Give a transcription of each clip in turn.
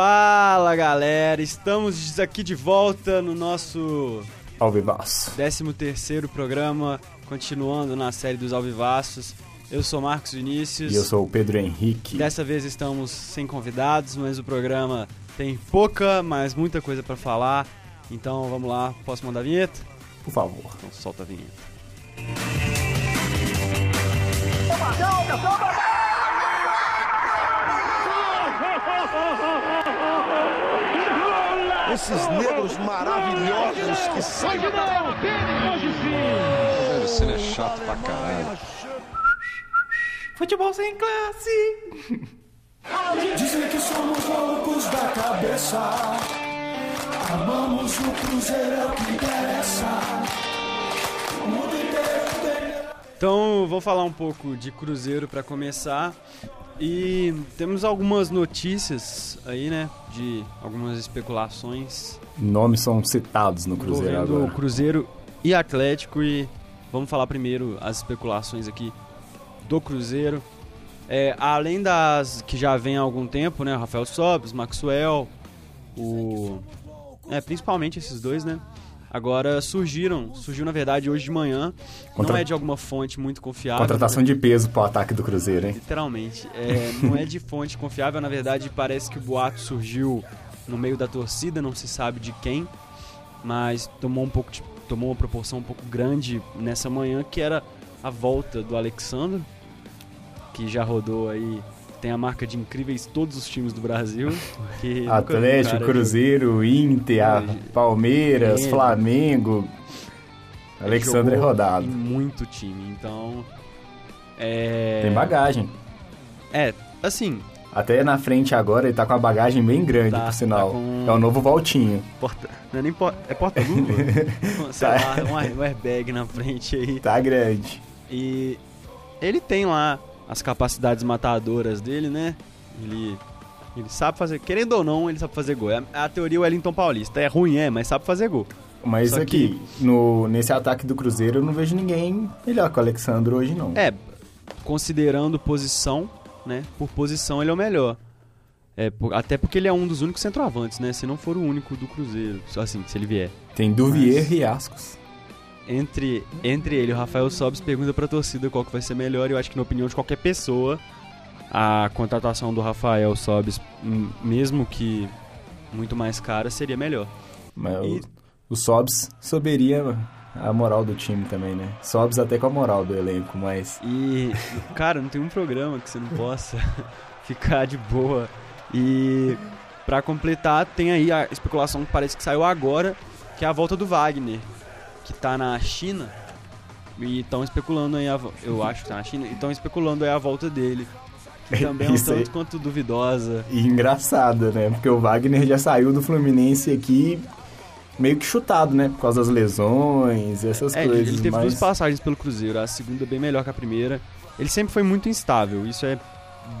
Fala galera, estamos aqui de volta no nosso Alvivaço. 13 terceiro programa, continuando na série dos Alvivaços. Eu sou Marcos Vinícius. E eu sou o Pedro Henrique. Dessa vez estamos sem convidados, mas o programa tem pouca, mas muita coisa para falar. Então vamos lá, posso mandar a vinheta? Por favor. Então solta a vinheta. Esses negros maravilhosos que são. Velho, cena é chato pra caralho. Futebol sem classe! Dizem que somos loucos da cabeça. Amamos o Cruzeiro, é o que interessa. Então, vou falar um pouco de Cruzeiro para começar. E temos algumas notícias aí, né? De algumas especulações Nomes são citados no Cruzeiro agora. Cruzeiro e Atlético. E vamos falar primeiro as especulações aqui do Cruzeiro. É, além das que já vem há algum tempo, né? Rafael Sobres, Maxwell, o. É, principalmente esses dois, né? Agora surgiram, surgiu na verdade hoje de manhã. Contra- Não é de alguma fonte muito confiável. Contratação de peso pro ataque do Cruzeiro, hein? Literalmente. É, não é de fonte confiável, na verdade parece que o boato surgiu no meio da torcida, não se sabe de quem, mas tomou um pouco de- tomou uma proporção um pouco grande nessa manhã, que era a volta do Alexandre, que já rodou aí, tem a marca de incríveis todos os times do Brasil. Atlético, Cruzeiro, Inter, a- Hoje- Palmeiras. Flamengo. Alexandre rodado. Muito time, então. É. Tem bagagem. É, assim, Até na frente agora ele tá com a bagagem bem grande, Tá, por sinal. tá com- É o novo Valtinho. Porta, não é nem porta, é porta-luva? Sei lá, um air- um airbag na frente aí. Tá grande. E ele tem lá as capacidades matadoras dele, né? Ele, ele sabe fazer, querendo ou não, ele sabe fazer gol. É a, teoria Wellington Paulista. É ruim, é, mas sabe fazer gol. Mas Só aqui, no, nesse ataque do Cruzeiro, eu não vejo ninguém melhor que o Alexandre hoje, não. É, considerando posição, né? Por posição ele é o melhor. É, até porque ele é um dos únicos centroavantes, né? Se não for o único do Cruzeiro, só assim, se ele vier. Tem Duvier Mas- e Ascos. Entre, entre ele e o Rafael Sobis pergunta pra torcida qual que vai ser melhor. e Eu acho que na opinião de qualquer pessoa, a contratação do Rafael Sobis, hum, mesmo que muito mais cara, seria melhor. Mas E- o, o Sobs soberia a moral do time também, né? Sobs até com a moral do elenco, mas E, cara, não tem um programa que você não possa ficar de boa. E pra completar, tem aí a especulação que parece que saiu agora, que é a volta do Wagner, que tá na China. E estão especulando aí, a, eu acho que tá na China, e estão especulando aí a volta dele. Que também é um Isso aí. tanto quanto duvidosa. e engraçado, né? Porque o Wagner já saiu do Fluminense aqui meio que chutado, né? Por causa das lesões, essas É, coisas. ele teve mas... duas passagens pelo Cruzeiro, a segunda bem melhor que a primeira. Ele sempre foi muito instável, isso é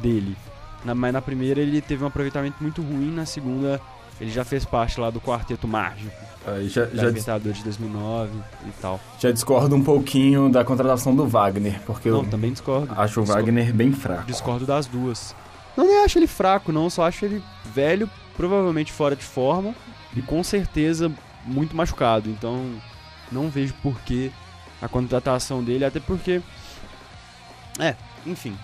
dele. Na- mas na primeira ele teve um aproveitamento muito ruim, na segunda ele já fez parte lá do quarteto mágico Aí já, já, Libertadores de 2009 e tal. já discordo um pouquinho da contratação do Wagner, porque Não, eu também discordo. acho o Discordo- Wagner bem fraco. Discordo das duas. Não nem acho ele fraco, não, só acho ele velho, provavelmente fora de forma e com certeza muito machucado. Então não vejo por que a contratação dele, até porque. É, enfim.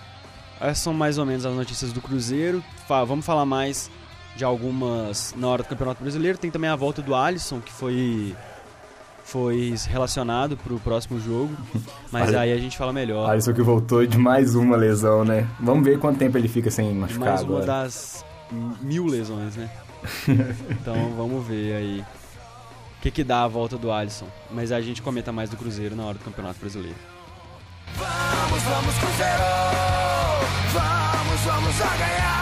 Essas são mais ou menos as notícias do Cruzeiro. Vamos falar mais de algumas na hora do Campeonato Brasileiro. Tem também a volta do Alisson, que foi. Foi relacionado pro próximo jogo. Mas aí a gente fala melhor. Alisson que voltou de mais uma lesão, né? Vamos ver quanto tempo ele fica sem machucar mais uma agora. das mil lesões, né? então vamos ver aí o que, que dá a volta do Alisson. Mas a gente comenta mais do Cruzeiro na hora do Campeonato Brasileiro. Vamos, vamos, Cruzeiro! Vamos, vamos a ganhar!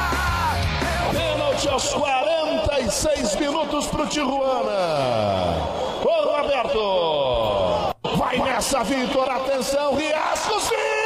Pênalti aos 46 minutos pro Tijuana. Ô Roberto! Vai nessa, Vitor! Atenção, Riascos! Vitor!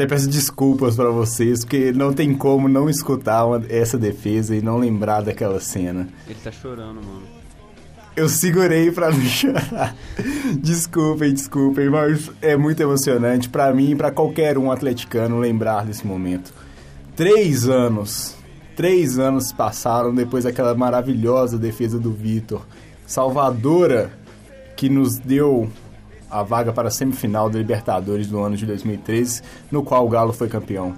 Até peço desculpas pra vocês, porque não tem como não escutar uma- essa defesa e não lembrar daquela cena. Ele tá chorando, mano. Eu segurei pra não chorar. Desculpem, desculpem, mas é muito emocionante pra mim e pra qualquer um atleticano lembrar desse momento. Três anos, três anos passaram depois daquela maravilhosa defesa do Vitor. Salvadora, que nos deu a vaga para a semifinal da Libertadores do ano de 2013, no qual o Galo foi campeão.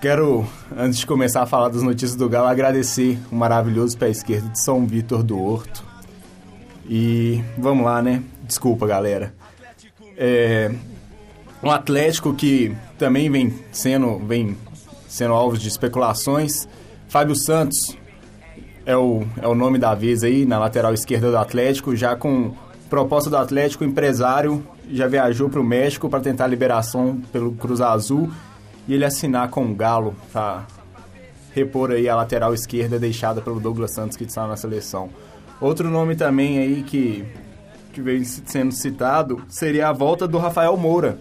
Quero, antes de começar a falar das notícias do Galo, agradecer o maravilhoso pé esquerdo de São Vitor do Horto. E vamos lá, né? Desculpa, galera. É, um Atlético que também vem sendo, vem sendo alvo de especulações. Fábio Santos é o, é o nome da vez aí, na lateral esquerda do Atlético, já com proposta do Atlético, o empresário já viajou para o México para tentar a liberação pelo Cruz Azul e ele assinar com o Galo para repor aí a lateral esquerda deixada pelo Douglas Santos que está na seleção. Outro nome também aí que, que vem se- sendo citado seria a volta do Rafael Moura,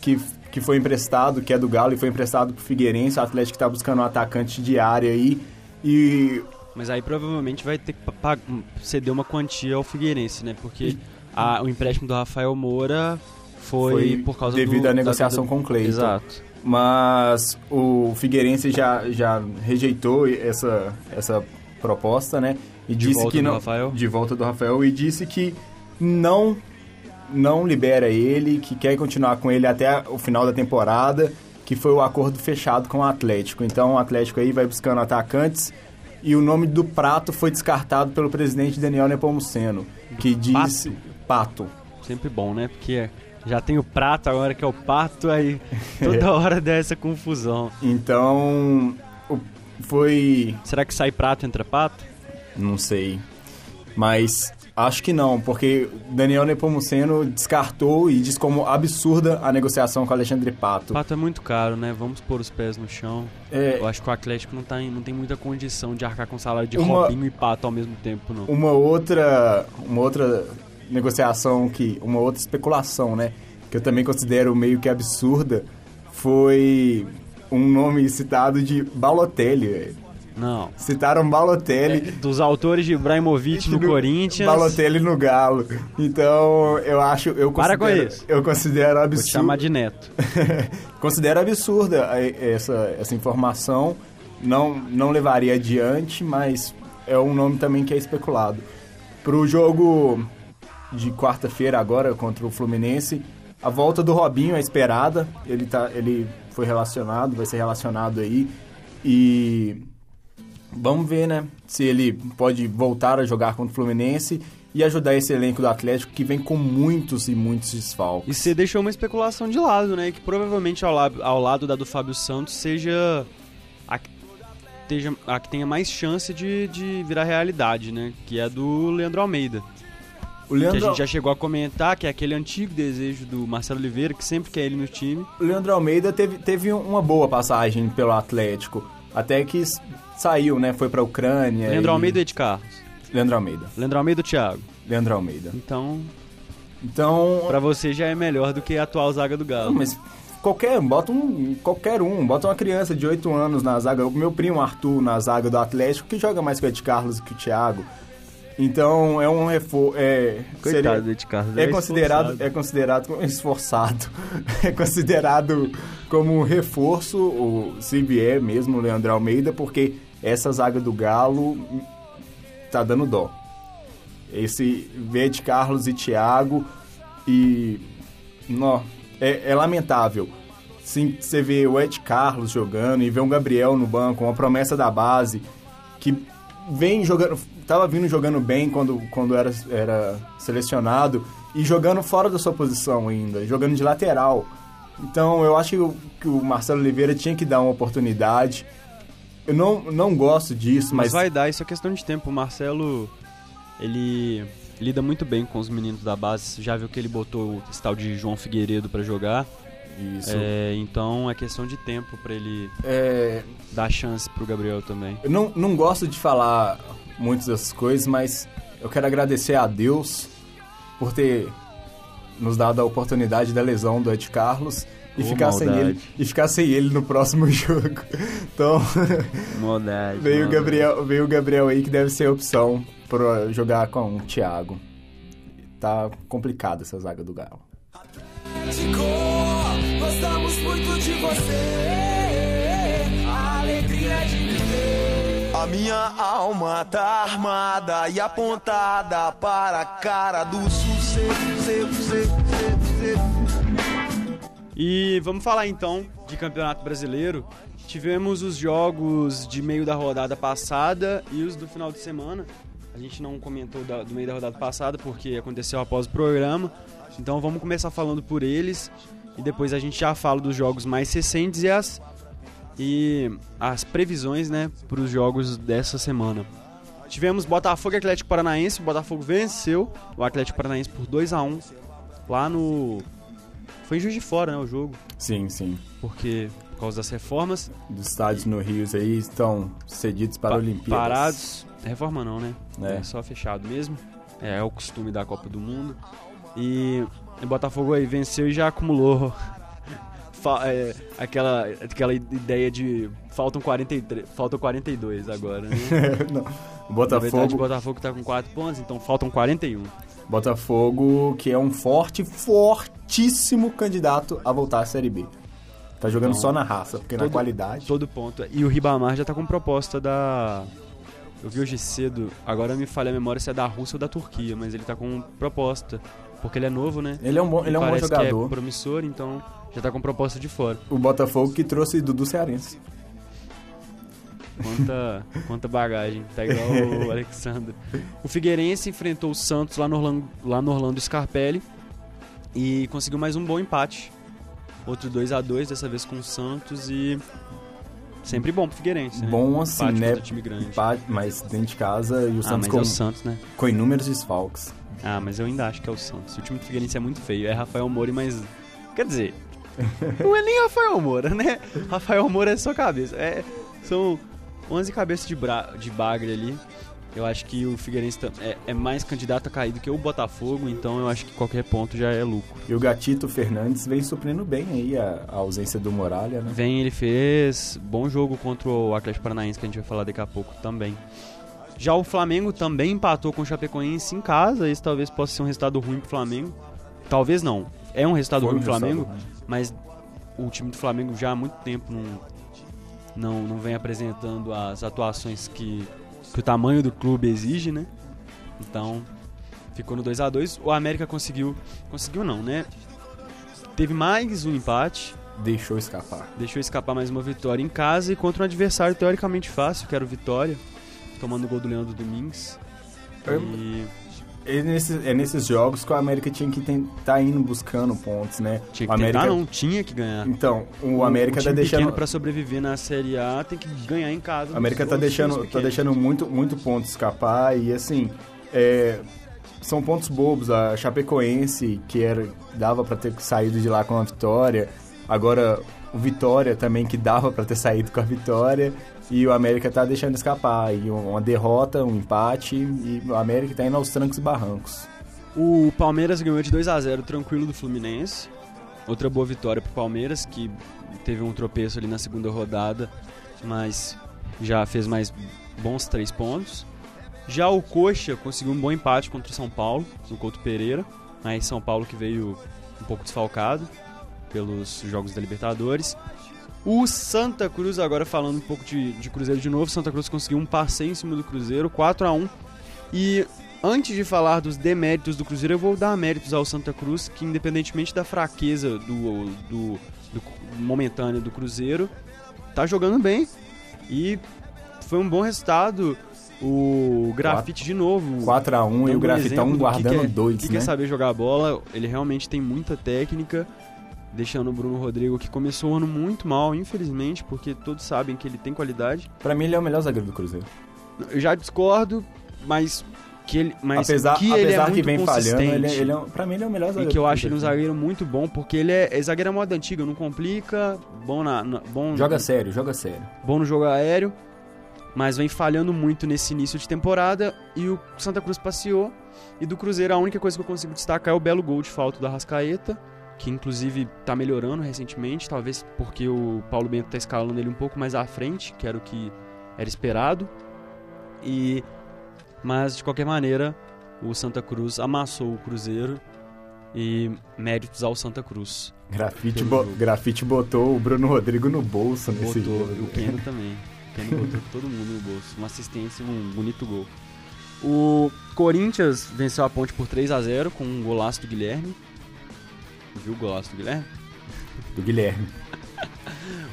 que, que foi emprestado, que é do Galo e foi emprestado pro Figueirense. O Atlético está buscando um atacante de área aí. E Mas aí provavelmente vai ter que pa- ceder uma quantia ao Figueirense, né? Porque a- o empréstimo do Rafael Moura foi, Foi por causa devido do, à negociação da- com o Cleiton. Exato. mas o Figueirense já, já rejeitou essa, essa proposta, né? E De disse volta que do não Rafael? de volta do Rafael e disse que não não libera ele, que quer continuar com ele até o final da temporada, que foi o acordo fechado com o Atlético. Então o Atlético aí vai buscando atacantes e o nome do Prato foi descartado pelo presidente Daniel Nepomuceno, que disse Pato. Sempre bom, né? Porque já tem o prato agora que é o pato, aí toda hora dá essa confusão. Então foi Será que sai prato entra pato? Não sei. Mas acho que não, porque Daniel Nepomuceno descartou e diz como absurda a negociação com Alexandre Pato. Pato é muito caro, né? Vamos pôr os pés no chão. É, Eu acho que o Atlético não, tá não tem muita condição de arcar com salário de Uma- Robinho e Pato ao mesmo tempo, não. uma outra, uma outra negociação que, uma outra especulação, né, que eu também considero meio que absurda, foi um nome citado de Balotelli. velho. Não. Citaram Balotelli. Dos autores de Ibrahimovic no, Corinthians. Balotelli no Galo. Então, eu acho, eu Para com isso. eu considero Vou absurdo. te chamar de neto. Considero absurda a- essa, essa informação. Não, não levaria adiante, mas é um nome também que é especulado. Pro jogo de quarta-feira agora contra o Fluminense, a volta do Robinho é esperada. Ele, tá, ele foi relacionado, vai ser relacionado aí. E vamos ver, né? Se ele pode voltar a jogar contra o Fluminense e ajudar esse elenco do Atlético que vem com muitos e muitos desfalques. E você deixou uma especulação de lado, né? Que provavelmente ao, la- ao lado da do Fábio Santos seja a que, teja- a que tenha mais chance de, de virar realidade, né? Que é a do Leandro Almeida. O Que Leandro, a gente já chegou a comentar, que é aquele antigo desejo do Marcelo Oliveira, que sempre quer ele no time. O Leandro Almeida teve, teve uma boa passagem pelo Atlético. Até que saiu, né? Foi pra Ucrânia. Leandro e- Almeida ou Ed Carlos? Leandro Almeida. Leandro Almeida ou Thiago? Leandro Almeida. Então, Então. pra você já é melhor do que a atual zaga do Não, Galo. mas qualquer, bota um, qualquer um, bota uma criança de 8 anos na zaga, o meu primo Arthur na zaga do Atlético, que joga mais que o Ed Carlos que o Thiago. Então é um reforço. É, seria- do Ed Carlos. é considerado, é considerado como- esforçado. é considerado como um reforço, o, vier mesmo o Leandro Almeida, porque essa zaga do Galo tá dando dó. Esse Verde Carlos e Thiago e. Nó, é, é lamentável. Sim, você vê o Ed Carlos jogando e vê um Gabriel no banco, uma promessa da base, que vem jogando. Tava vindo jogando bem quando, quando era, era selecionado e jogando fora da sua posição ainda, jogando de lateral. Então eu acho que o, que o Marcelo Oliveira tinha que dar uma oportunidade. Eu não, não gosto disso, Mas mas, vai dar, isso é questão de tempo. O Marcelo, ele lida muito bem com os meninos da base. Já viu que ele botou esse tal de João Figueiredo pra jogar. isso. É, então é questão de tempo pra ele É, dar chance pro Gabriel também. Eu não, não gosto de falar muitas dessas coisas, mas eu quero agradecer a Deus por ter nos dado a oportunidade da lesão do Ed Carlos e, Ô, ficar sem maldade. ele, e ficar sem ele no próximo jogo. Então, Maldade. veio o. Gabriel, veio o Gabriel aí que deve ser a opção para jogar com o Thiago. Tá complicada essa zaga do Galo. Gostamos muito de você. A alegria de viver. A minha alma tá armada e apontada para a cara do sucesso. E vamos falar então de Campeonato Brasileiro. Tivemos os jogos de meio da rodada passada e os do final de semana. A gente não comentou do meio da rodada passada porque aconteceu após o programa. Então vamos começar falando por eles e depois a gente já fala dos jogos mais recentes e as e as previsões, né, para os jogos dessa semana. Tivemos Botafogo e Atlético Paranaense. O Botafogo venceu o Atlético Paranaense por 2 a 1 lá no foi em Juiz de Fora, né, o jogo, Sim, sim. porque por causa das reformas, Dos estádios no Rio aí estão cedidos para a pa- Olimpíadas. parados. Reforma não, né? É. É. só fechado mesmo. É, é o costume da Copa do Mundo. E o Botafogo aí venceu e já acumulou é, aquela, aquela ideia de faltam 43, faltam 42 agora, né? Não. O Na verdade, o Botafogo, Botafogo tá com 4 pontos, então faltam 41. Botafogo, que é um forte, fortíssimo candidato a voltar à Série B. Tá jogando Então, só na raça, porque na todo- qualidade. Todo ponto. E o Ribamar já tá com proposta da. Eu vi hoje cedo, agora me falha a memória se é da Rússia ou da Turquia, mas ele tá com proposta. Porque ele é novo, né? Ele é um bom, ele é um bom Parece que jogador. é promissor, então já tá com proposta de fora. O Botafogo que trouxe Dudu Cearense. Quanta, quanta bagagem. Tá igual o Alexandre. O Figueirense enfrentou o Santos lá no Orlando, lá no Orlando Scarpelli e conseguiu mais um bom empate. Outro 2 a 2 dessa vez com o Santos e sempre bom pro Figueirense, né? Bom assim, Empate né? time grande. Empate, mas dentro de casa e o Ah, Santos mas com, é o Santos, né? com inúmeros desfalques. Ah, mas eu ainda acho que é o Santos. O time do Figueirense é muito feio. É Rafael Moura, mas. Quer dizer. não é nem Rafael Moura, né? Rafael Moura é só cabeça. É, são 11 cabeças de, bra... de bagre ali. Eu acho que o Figueirense é, é mais candidato a cair do que o Botafogo, então eu acho que qualquer ponto já é lucro. E o Gatito Fernandes vem suprindo bem aí a, a ausência do Muralha, né? Vem, ele fez bom jogo contra o Atlético Paranaense, que a gente vai falar daqui a pouco também. Já o Flamengo também empatou com o Chapecoense em casa. Esse talvez possa ser um resultado ruim pro Flamengo. Talvez não. É um resultado Foi ruim pro Flamengo, ruim. mas o time do Flamengo já há muito tempo não, não, não vem apresentando as atuações que, que o tamanho do clube exige, né? Então, ficou no 2 a 2 O América conseguiu. Conseguiu não, né? Teve mais um empate. Deixou escapar. Deixou escapar mais uma vitória em casa e contra um adversário teoricamente fácil, que era o Vitória, tomando o gol do Leandro Domingues. E É nesses, é nesses jogos que o América tinha que estar indo buscando pontos, né? tinha o que tentar, América, não, tinha que ganhar. Então, o América um tá time deixando. pra sobreviver na Série A tem que ganhar em casa. O América tá deixando, tá deixando muito, muito ponto escapar e assim, é, são pontos bobos. A Chapecoense, que era, dava pra ter saído de lá com a vitória, agora o Vitória também, que dava pra ter saído com a vitória, e o América tá deixando escapar. E uma derrota, um empate, e o América tá indo aos trancos e barrancos. O Palmeiras ganhou de 2 a 0 tranquilo do Fluminense. Outra boa vitória pro Palmeiras, que teve um tropeço ali na segunda rodada, mas já fez mais bons três pontos. Já o Coxa conseguiu um bom empate contra o São Paulo, no Couto Pereira. Mas São Paulo que veio um pouco desfalcado pelos jogos da Libertadores. O Santa Cruz, agora falando um pouco de, de Cruzeiro de novo, Santa Cruz conseguiu um passeio em cima do Cruzeiro, 4 a 1 E antes de falar dos deméritos do Cruzeiro, eu vou dar méritos ao Santa Cruz, que independentemente da fraqueza do, do, do momentâneo do Cruzeiro, tá jogando bem. E foi um bom resultado. O grafite de novo. 4x1 e dando o um Grafitão que guardando que dois, que né? quer saber jogar bola, ele realmente tem muita técnica, deixando o Bruno Rodrigo que começou o ano muito mal, infelizmente, porque todos sabem que ele tem qualidade. Pra mim, ele é o melhor zagueiro do Cruzeiro. Eu já discordo, mas que ele, mas apesar que ele é apesar que vem falhando, ele, consistente. ele é, pra mim, ele é o melhor E zagueiro que eu acho ele um zagueiro muito bom, porque ele é, é zagueiro à moda antiga, não complica, bom, na, na- bom, Joga sério, joga sério. bom no jogo aéreo. mas vem falhando muito nesse início de temporada e o Santa Cruz passeou. E do Cruzeiro a única coisa que eu consigo destacar é o belo gol de falta do Arrascaeta, que inclusive tá melhorando recentemente, talvez porque o Paulo Bento tá escalando ele um pouco mais à frente, que era o que era esperado. E mas de qualquer maneira, o Santa Cruz amassou o Cruzeiro e méritos ao Santa Cruz. Grafite, bo-. Grafite botou o Bruno Rodrigo no bolso nesse Botou, jogo. o Keno também. O Keno botou todo mundo no bolso. Uma assistência e um bonito gol. O Corinthians venceu a ponte por 3 a 0 com um golaço do Guilherme. Viu o golaço do Guilherme? Do Guilherme.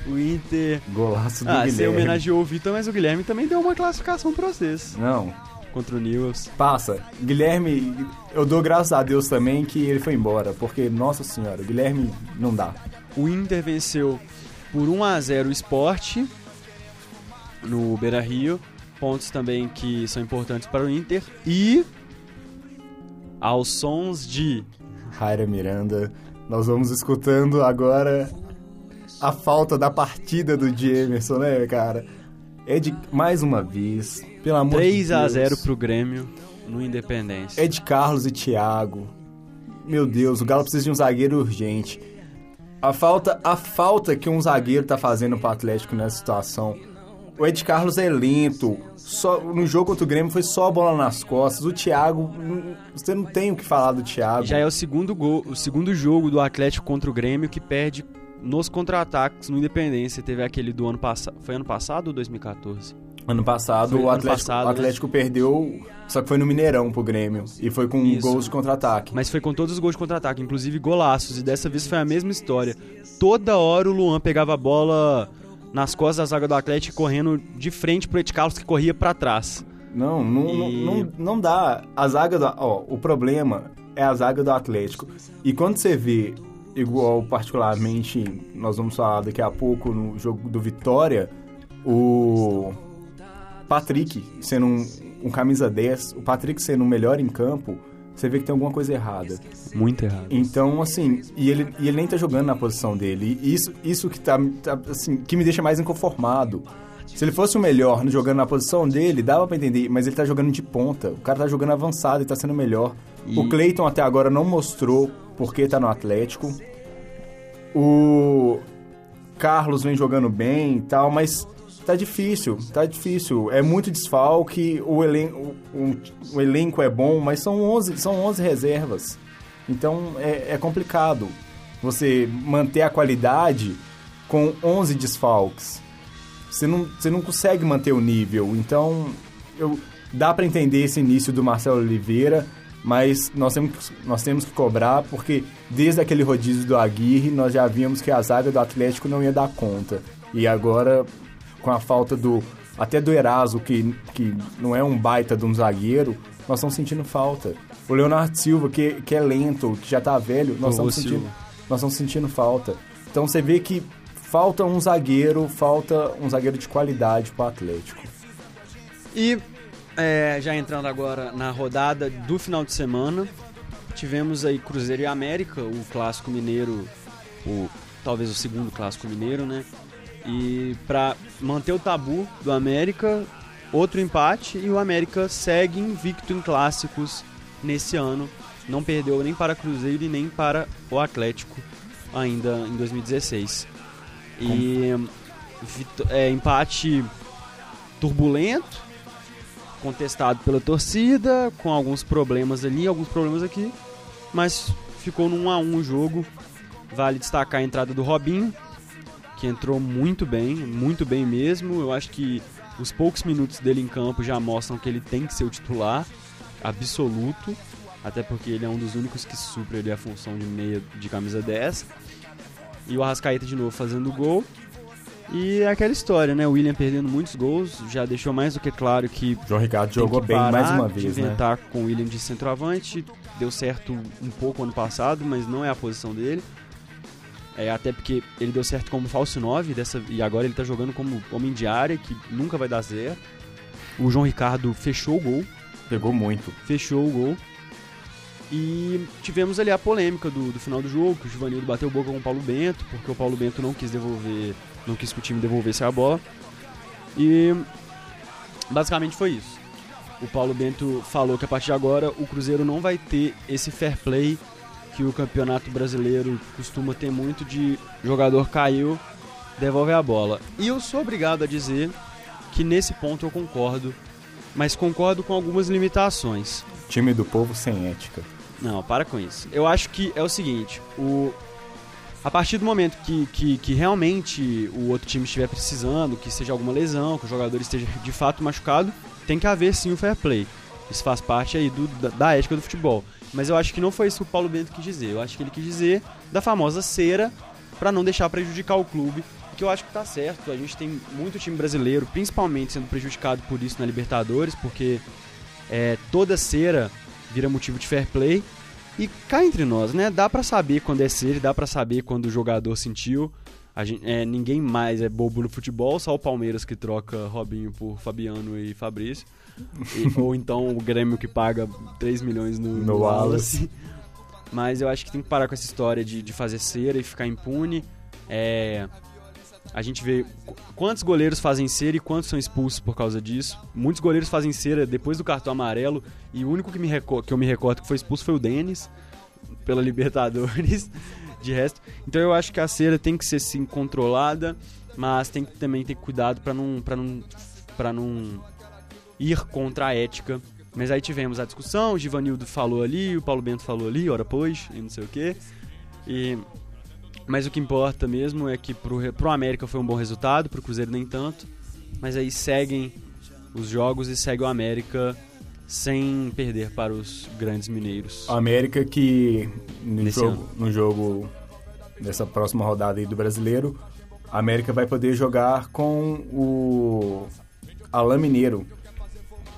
O Inter. Golaço do Ah, você Guilherme. homenageou o Vitor, mas o Guilherme também deu uma classificação pra vocês. Não, Contra o Newells. passa. Guilherme, eu dou graças a Deus também que ele foi embora, porque, nossa senhora, Guilherme não dá. O Inter venceu por 1 a 0 o Sport no Beira Rio. Pontos também que são importantes para o Inter. E. Aos sons de. Raira Miranda, nós vamos escutando agora a falta da partida do Emerson, né, cara? É de, mais uma vez, pelo amor de 3 a Deus. 0 pro Grêmio no Independência. É de Carlos e Thiago. Meu Deus, o Galo precisa de um zagueiro urgente. A falta, a falta que um zagueiro tá fazendo pro Atlético nessa situação. O Ed Carlos é lento. Só, no jogo contra o Grêmio foi só a bola nas costas. O Thiago, hum, você não tem o que falar do Thiago. Já é o segundo gol, o segundo jogo do Atlético contra o Grêmio que perde nos contra-ataques no Independência. Teve aquele do ano passado. Foi ano passado ou 2014? Ano passado, Foi o ano Atlético, passado, o Atlético perdeu, só que foi no Mineirão pro Grêmio. E foi com Isso. gols de contra-ataque. Mas foi com todos os gols de contra-ataque, inclusive golaços. E dessa vez foi a mesma história. Toda hora o Luan pegava a bola nas costas da zaga do Atlético correndo de frente pro Ed Carlos que corria pra trás. Não, não, E- não, não, não dá. A zaga do. Ó, o problema é a zaga do Atlético. E quando você vê, igual particularmente, nós vamos falar daqui a pouco no jogo do Vitória, o Patrick sendo um, um camisa 10, o Patrick sendo o melhor em campo, você vê que tem alguma coisa errada. Muito errado. Então, assim, e ele, e ele nem tá jogando na posição dele. E isso, isso que tá, tá, assim, que me deixa mais inconformado. Se ele fosse o melhor jogando na posição dele, dava pra entender, mas ele tá jogando de ponta. O cara tá jogando avançado e tá sendo melhor. E- O Cleiton até agora não mostrou porque tá no Atlético. O Carlos vem jogando bem e tal, mas tá difícil, tá difícil. É muito desfalque, o, elen o, o- elenco é bom, mas são 11, são 11 reservas. Então é, é complicado você manter a qualidade com 11 desfalques. Você não, você não consegue manter o nível. Então, eu, dá pra entender esse início do Marcelo Oliveira, mas nós temos, nós temos que cobrar, porque desde aquele rodízio do Aguirre, nós já vimos que a zaga do Atlético não ia dar conta. E agora, com a falta do. Até do Eraso, que, que não é um baita de um zagueiro, nós estamos sentindo falta. O Leonardo Silva, que, que é lento, que já tá velho, nós estamos Silva. sentindo, nós estamos sentindo falta. Então você vê que falta um zagueiro, falta um zagueiro de qualidade pro Atlético. E é, já entrando agora na rodada do final de semana, tivemos aí Cruzeiro e América, o clássico mineiro, o talvez o segundo clássico mineiro, né? E para manter o tabu do América, outro empate e o América segue invicto em clássicos nesse ano. Não perdeu nem para Cruzeiro e nem para o Atlético ainda em 2016. E é, empate turbulento, contestado pela torcida, com alguns problemas ali, alguns problemas aqui, mas ficou num 1 a 1 o jogo. Vale destacar a entrada do Robinho, que entrou muito bem, muito bem mesmo. Eu acho que os poucos minutos dele em campo já mostram que ele tem que ser o titular absoluto, até porque ele é um dos únicos que supre ali a função de meia de camisa 10. E o Arrascaeta de novo fazendo gol. E é aquela história, né? O William perdendo muitos gols, já deixou mais do que claro que João Ricardo jogou bem mais uma de vez, né? inventar com o William de centroavante. Deu certo um pouco ano passado, mas não é a posição dele. É, até porque ele deu certo como falso 9 dessa, e agora ele tá jogando como homem de área, que nunca vai dar certo. O João Ricardo fechou o gol, Pegou muito. fechou o gol. E tivemos ali a polêmica do, do final do jogo, que o Givanildo bateu boca com o Paulo Bento, porque o Paulo Bento não quis devolver, não quis que o time devolvesse a bola. E Basicamente foi isso. O Paulo Bento falou que a partir de agora o Cruzeiro não vai ter esse fair play que o campeonato brasileiro costuma ter muito de jogador caiu, devolve a bola. E eu sou obrigado a dizer que nesse ponto eu concordo, mas concordo com algumas limitações. Time do povo sem ética. Não, para com isso. Eu acho que é o seguinte, o a partir do momento que, que, que realmente o outro time estiver precisando, que seja alguma lesão, que o jogador esteja de fato machucado, tem que haver sim o fair play. Isso faz parte aí do, da, da ética do futebol. Mas eu acho que não foi isso que o Paulo Bento quis dizer. Eu acho que ele quis dizer da famosa cera para não deixar prejudicar o clube, que eu acho que tá certo. A gente tem muito time brasileiro, principalmente sendo prejudicado por isso na Libertadores, porque é, toda cera vira motivo de fair play. E cá entre nós, né? Dá pra saber quando é cera, dá pra saber quando o jogador sentiu. Gente, é, ninguém mais é bobo no futebol, só o Palmeiras que troca Robinho por Fabiano e Fabrício. E- ou então o Grêmio que paga 3 milhões no, No no Wallace. Wallace. Mas eu acho que tem que parar com essa história de, de fazer cera e ficar impune. É, a gente vê qu- quantos goleiros fazem cera e quantos são expulsos por causa disso. Muitos goleiros fazem cera depois do cartão amarelo e o único que, me que eu me recordo que foi expulso foi o Denis pela Libertadores. De resto, então eu acho que a cera tem que ser sim controlada, mas tem que também ter cuidado para não para não para não ir contra a ética. Mas aí tivemos a discussão, o Givanildo falou ali, o Paulo Bento falou ali, ora pois, e não sei o quê. E mas o que importa mesmo é que pro, pro América foi um bom resultado, pro Cruzeiro nem tanto. Mas aí seguem os jogos e segue o América sem perder para os grandes mineiros. A América que no Nesse jogo, ano. no jogo dessa próxima rodada aí do Brasileiro, a América vai poder jogar com o Alain Mineiro,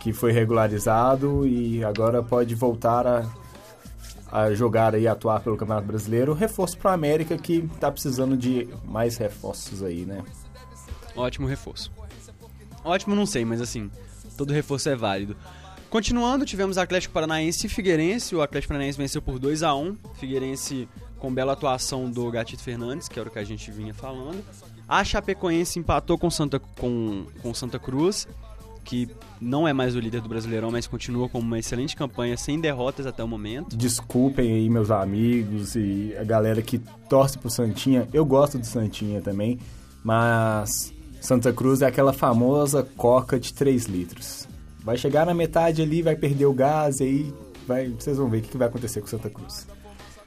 que foi regularizado e agora pode voltar a, a jogar e atuar pelo Campeonato Brasileiro. Reforço para a América que tá precisando de mais reforços aí, né? Ótimo reforço. Ótimo, não sei, mas assim, todo reforço é válido. Continuando, tivemos Atlético Paranaense e Figueirense. O Atlético Paranaense venceu por 2 a 1 Figueirense com bela atuação do Gatito Fernandes, que era o que a gente vinha falando. A Chapecoense empatou com Santa, com, com Santa Cruz, que não é mais o líder do Brasileirão, mas continua com uma excelente campanha, sem derrotas até o momento. Desculpem aí meus amigos e a galera que torce pro Santinha. Eu gosto do Santinha também, mas Santa Cruz é aquela famosa coca de 3 litros. Vai chegar na metade ali, vai perder o gás e aí vai, vocês vão ver o que vai acontecer com Santa Cruz.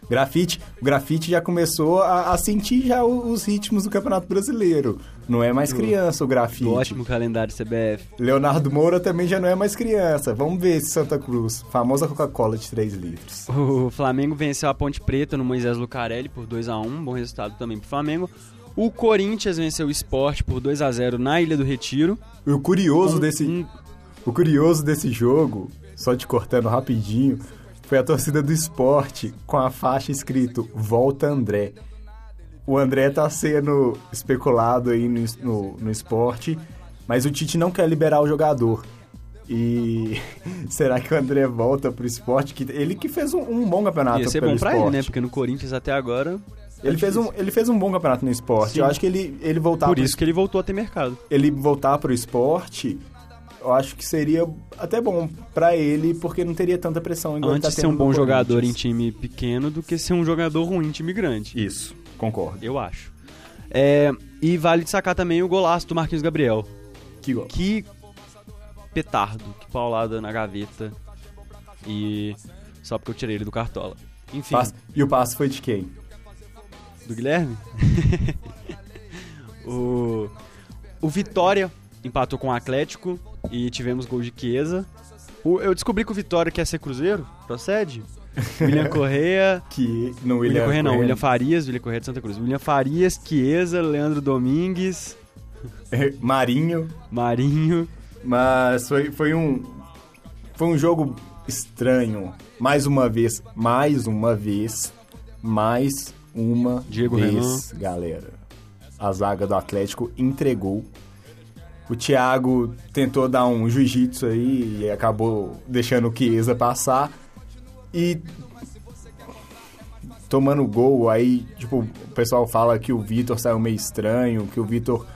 Grafite, o grafite já começou a, a sentir já os ritmos do Campeonato Brasileiro. Não é mais criança o grafite. Do ótimo calendário CBF. Leonardo Moura também já não é mais criança. Vamos ver esse Santa Cruz, famosa Coca-Cola de 3 litros. O Flamengo venceu a Ponte Preta no Moisés Lucarelli por 2 a 1 bom resultado também pro Flamengo. O Corinthians venceu o Sport por 2 a 0 na Ilha do Retiro. E o curioso Um- desse, um- o curioso desse jogo, só te cortando rapidinho, foi a torcida do esporte com a faixa escrito Volta André. O André tá sendo especulado aí no, no, no esporte, mas o Tite não quer liberar o jogador. E será que o André volta pro esporte? Que ele que fez um, um bom campeonato Ia ser pelo bom pra ele, esporte. né? Porque no Corinthians até agora. Ele fez, um, ele fez um bom campeonato no esporte. Sim. Eu acho que ele, ele voltar Por pro isso que ele voltou a ter mercado. ele voltar pro esporte, eu acho que seria até bom pra ele, porque não teria tanta pressão. igual ele Antes tá ser um bom jogador em time pequeno do que ser um jogador ruim em time grande. Isso, concordo. Eu acho. É, e vale destacar também o golaço do Marquinhos Gabriel. Que gol. Que petardo, que paulada na gaveta. E só porque eu tirei ele do cartola. Enfim, Passe- E o passe foi de quem? do Guilherme. o, o Vitória empatou com o Atlético e tivemos gol de Chiesa. O- eu descobri que o Vitória quer ser Cruzeiro, procede? William Correia. Que no William, William, Correia não, William Farias, William Correia de Santa Cruz. William Farias, Chiesa, Leandro Domingues, Marinho, Marinho. mas foi, foi um foi um jogo estranho. Mais uma vez, mais uma vez, mais uma Diego vez, galera. A zaga do Atlético entregou. O Thiago tentou dar um jiu-jitsu aí e acabou deixando o Chiesa passar. E tomando gol, aí, tipo, o pessoal fala que o Vitor saiu meio estranho, que o Vitor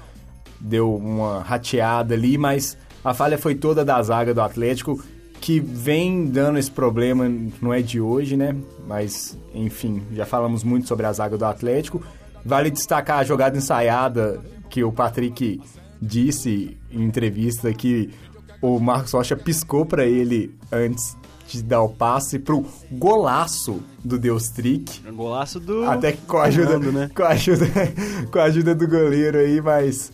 deu uma rateada ali, mas A falha foi toda da zaga do Atlético, que vem dando esse problema, não é de hoje, né? Mas, enfim, já falamos muito sobre a zaga do Atlético. Vale destacar a jogada ensaiada que o Patrick disse em entrevista que o Marcos Rocha piscou para ele antes de dar o passe pro golaço do Deus Trick. Golaço do. Até que com a ajuda, Fernando, né? com a ajuda, com a ajuda do goleiro aí, mas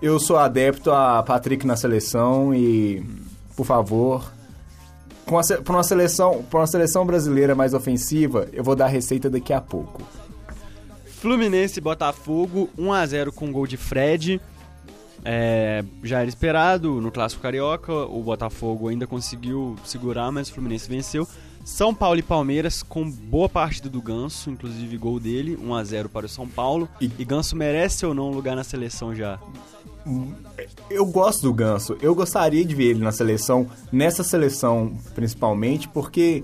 eu sou adepto a Patrick na seleção e, por favor, com a, pra uma seleção, pra uma seleção brasileira mais ofensiva, eu vou dar a receita daqui a pouco. Fluminense Botafogo, 1x0 com gol de Fred. É, já era esperado no Clássico Carioca, o Botafogo ainda conseguiu segurar, mas o Fluminense venceu. São Paulo e Palmeiras com boa partida do Ganso, inclusive gol dele, 1x0 para o São Paulo. E- E, Ganso merece ou não um lugar na seleção já? Eu gosto do Ganso, eu gostaria de ver ele na seleção, nessa seleção principalmente, porque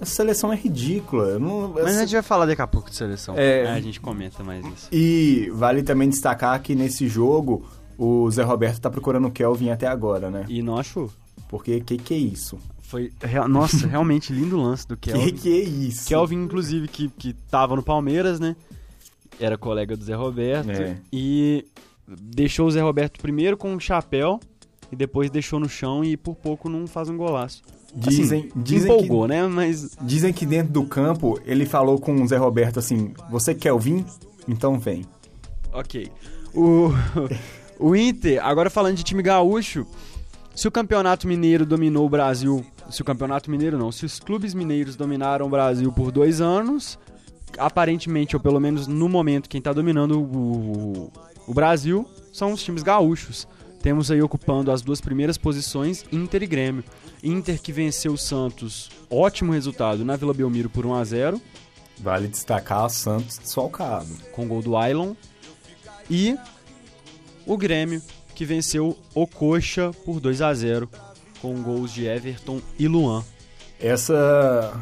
essa seleção é ridícula. Não, Mas a essa- gente vai falar daqui a pouco de seleção. É. Aí a gente comenta mais isso. E vale também destacar que nesse jogo o Zé Roberto tá procurando o Kelvin até agora, né? E não achou? Porque que que é isso? Foi, real- nossa, realmente lindo lance do Kelvin. Que que é isso? Kelvin, inclusive, que, que tava no Palmeiras, né? Era colega do Zé Roberto. É. E deixou o Zé Roberto primeiro com um chapéu e depois deixou no chão e por pouco não faz um golaço. Dizem, Assim, dizem empolgou, que, né? Mas Dizem que dentro do campo ele falou com o Zé Roberto assim: Você quer vir? Então vem. ok. O, o Inter, agora falando de time gaúcho, se o Campeonato Mineiro dominou o Brasil, se o Campeonato Mineiro não, se os clubes mineiros dominaram o Brasil por dois anos, aparentemente, ou pelo menos no momento, quem tá dominando o, o Brasil são os times gaúchos. Temos aí ocupando as duas primeiras posições Inter e Grêmio. Inter que venceu o Santos, ótimo resultado na Vila Belmiro por 1 a 0 Vale destacar o Santos desfalcado. com gol do Ailon. E o Grêmio, que venceu o Coxa por 2 a 0 com gols de Everton e Luan. Essa.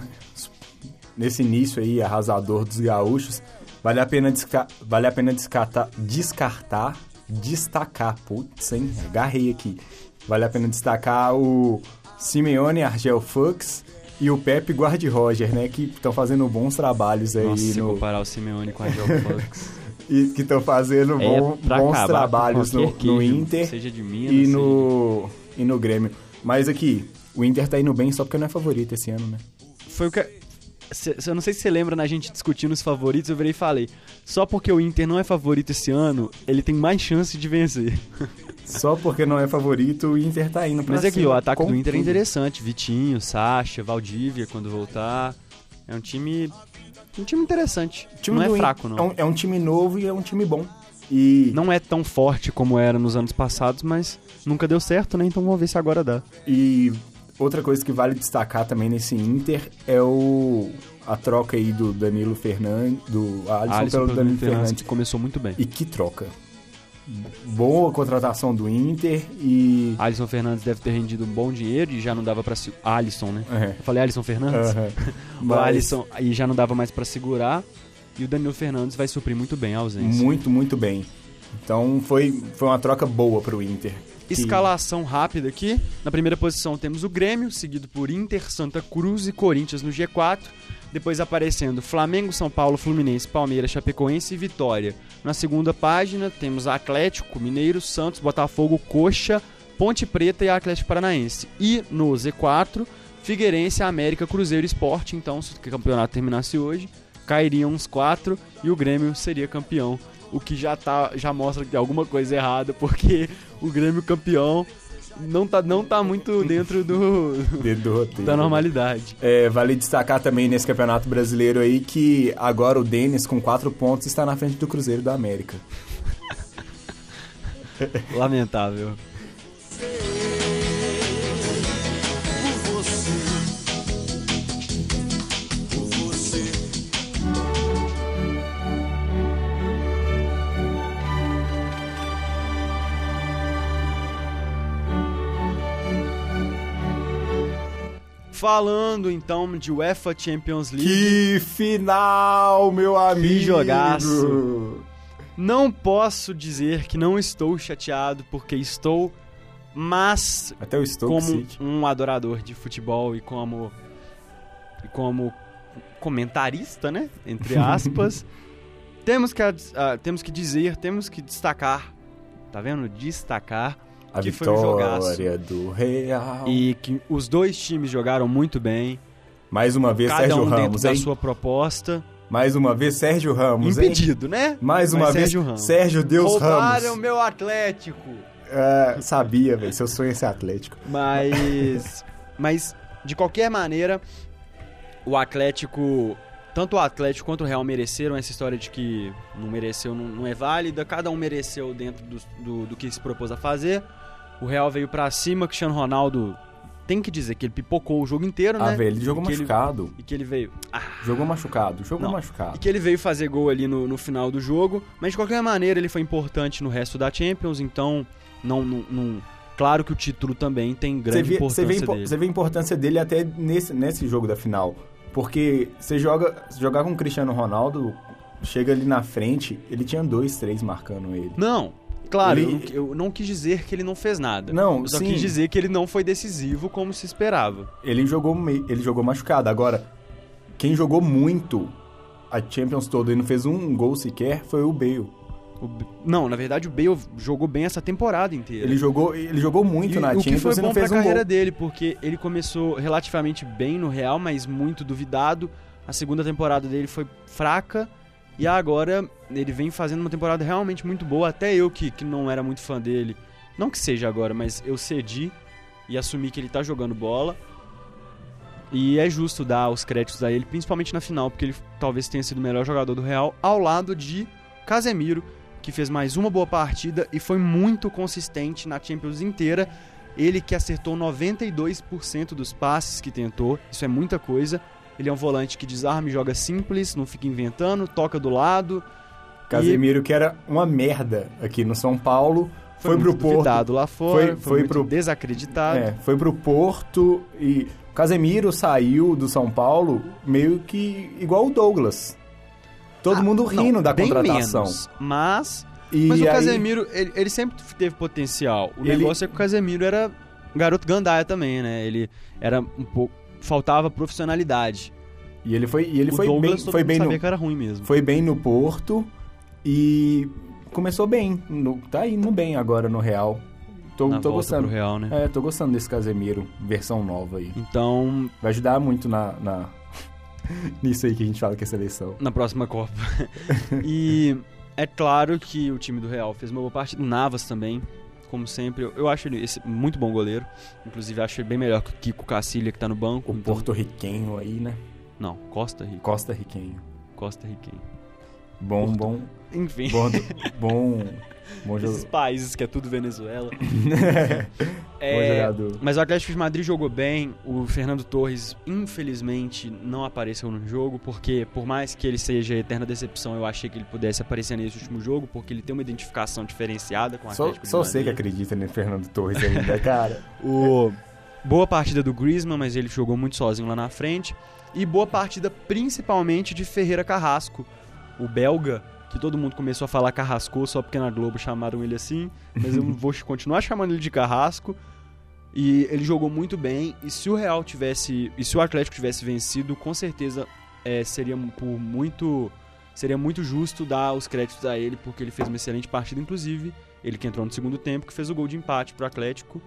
Nesse início aí, arrasador dos gaúchos, vale a pena, desca- vale a pena descartar, descartar, destacar, putz, hein, agarrei aqui. Vale a pena destacar o Simeone Argel Fux e o Pepe Guardi-Roger, né, que estão fazendo bons trabalhos aí Nossa, se no, comparar o Simeone com a Joe Fox. E que estão fazendo é bom- bons trabalhos no, no Inter Seja de Minas, e seja no, e no Grêmio. Mas aqui, o Inter tá indo bem só porque não é favorito esse ano, né? de- Foi o que... Eu não sei se você lembra na gente discutindo os favoritos, eu virei e falei. Só porque o Inter não é favorito esse ano, ele tem mais chance de vencer. Só porque não é favorito, o Inter tá indo pra Mas é que o ataque com do Inter é tudo. interessante. Vitinho, Sacha, Valdívia quando voltar. É um time. Um time interessante. Time não é fraco, não. É um, é um time novo e é um time bom. E, Não é tão forte como era nos anos passados, mas nunca deu certo, né? Então vamos ver se agora dá. e outra coisa que vale destacar também nesse Inter é o a troca aí do Danilo Fernandes, do Alisson, Alisson pelo pelo Danilo Fernandes, Fernandes. que começou muito bem. E que troca. Boa contratação do Inter e... Alisson Fernandes deve ter rendido um bom dinheiro e já não dava pra. se- Alisson, né? É. Eu falei Alisson Fernandes? O Mas Alisson aí já não dava mais pra segurar. E o Danilo Fernandes vai suprir muito bem a ausência. muito, muito bem. Então foi, foi uma troca boa pro Inter. Que- Escalação rápida aqui. Na primeira posição temos o Grêmio, seguido por Inter, Santa Cruz e Corinthians no G4. Depois aparecendo Flamengo, São Paulo, Fluminense, Palmeiras, Chapecoense e Vitória. Na segunda página temos Atlético, Mineiro, Santos, Botafogo, Coxa, Ponte Preta e Atlético Paranaense. E no Z4, Figueirense, América, Cruzeiro e Sport. Então, se o campeonato terminasse hoje, cairiam uns quatro e o Grêmio seria campeão. O que já, tá, já mostra que tem alguma coisa errada, porque o Grêmio campeão não tá, não tá muito dentro do, Dedo do roteiro. da normalidade. É, vale destacar também nesse campeonato brasileiro aí que agora o Denis, com quatro pontos, está na frente do Cruzeiro da América. Lamentável. Falando então de UEFA Champions League, Que final, meu amigo! jogaço. não posso dizer que não estou chateado, porque estou Mas Até o Stoke como City. um adorador de futebol e como e como comentarista, né, entre aspas, temos que ah, temos que dizer, temos que destacar, tá vendo? Destacar A que um vitória do Real. e que os dois times jogaram muito bem, Mais uma vez, cada Sérgio um dentro Ramos, da hein? sua proposta, Mais uma vez, Sérgio Ramos, hein? impedido, né? Mais uma Mas vez, Sérgio Ramos. Sérgio Deus Roubaram Ramos. meu Atlético. É, sabia, velho. Seu sonho é ser Atlético. Mas. mas, de qualquer maneira, o Atlético. Tanto o Atlético quanto o Real mereceram essa história de que não mereceu, não, não é válida. Cada um mereceu dentro do, do, do que se propôs a fazer. O Real veio pra cima, Cristiano Ronaldo. Tem que dizer que ele pipocou o jogo inteiro, Ah, né? velho, ele jogou E que ele- machucado. E que ele veio. Ah, Jogou machucado. Jogou Não. E machucado. que ele veio fazer gol ali no, no final do jogo. Mas de qualquer maneira, ele foi importante no resto da Champions, então. Não, não, não- claro que o título também tem Você grande vê, você, importância vê, impo- dele. você vê a importância dele até nesse, nesse jogo da final. Porque você joga você jogar com o Cristiano Ronaldo, chega ali na frente, ele tinha dois, três marcando ele. Não, claro, Ele- eu, não, eu não quis dizer que ele não fez nada. Não, eu só sim. quis dizer que ele não foi decisivo como se esperava. Ele jogou, mei- ele jogou machucado. Agora, quem jogou muito a Champions toda e não fez um gol sequer foi o Bale. O não, na verdade o Bale jogou bem essa temporada inteira. Ele jogou, ele jogou muito E na o que foi Champions e bom não pra fez um carreira gol. dele, porque ele começou relativamente bem no Real, mas muito duvidado. A segunda temporada dele foi fraca. E agora ele vem fazendo uma temporada realmente muito boa. Até eu, que, que não era muito fã dele, não que seja agora, mas eu cedi e assumi que ele tá jogando bola. E é justo dar os créditos a ele, principalmente na final, porque ele talvez tenha sido o melhor jogador do Real, ao lado de Casemiro, que fez mais uma boa partida e foi muito consistente na Champions inteira. Ele que acertou 92% dos passes que tentou, isso é muita coisa. Ele é um volante que desarma e joga simples, não fica inventando, toca do lado. Casemiro, que era uma merda aqui no São Paulo, Foi, foi, pro Porto. lá fora, Foi- foi, foi pro- desacreditado. É, foi pro Porto e Casemiro saiu do São Paulo meio que igual o Douglas. Todo Ah, mundo não, rindo da bem contratação. menos, mas E Mas o aí- Casemiro, ele, ele sempre teve potencial. O Ele- negócio é que o Casemiro era um garoto gandaia também, né? Ele era um pouco. Faltava profissionalidade. E ele foi, e ele o foi Douglas, bem, foi bem sabia no, que era ruim mesmo. foi bem no Porto e começou bem. No- tá indo bem agora no Real. Tô, na tô gostando. Real, né? É, tô gostando desse Casemiro, versão nova aí. Então, Vai ajudar muito na, na- nisso aí que a gente fala que é seleção. na próxima Copa. e é claro que o time do Real fez uma boa partida. O Navas também, como sempre. Eu, eu acho ele esse, muito bom goleiro. Inclusive, acho ele bem melhor que o Kiko Cacilha, que tá no banco. O então- porto-riquenho aí, né? Não, Costa Rica. Costa Riquenho. Costa Riquenho. Bom, bom, Enfim. bom, bom, bom Esses países que é tudo Venezuela. É, mas o Atlético de Madrid jogou bem. O Fernando Torres, infelizmente, não apareceu no jogo, porque por mais que ele seja eterna decepção, eu achei que ele pudesse aparecer nesse último jogo, porque ele tem uma identificação diferenciada com o Só, Atlético só de você que Madrid. acredita no Fernando Torres ainda, cara. O boa partida do Griezmann, mas ele jogou muito sozinho lá na frente. E boa partida principalmente de Ferreira Carrasco, o belga, que todo mundo começou a falar Carrasco só porque na Globo chamaram ele assim, mas eu vou continuar chamando ele de Carrasco. E ele jogou muito bem. E se o Real tivesse. E se o Atlético tivesse vencido, com certeza é, seria por muito. Seria muito justo dar os créditos a ele, porque ele fez uma excelente partida, inclusive. Ele que entrou no segundo tempo, que fez o gol de empate pro Atlético.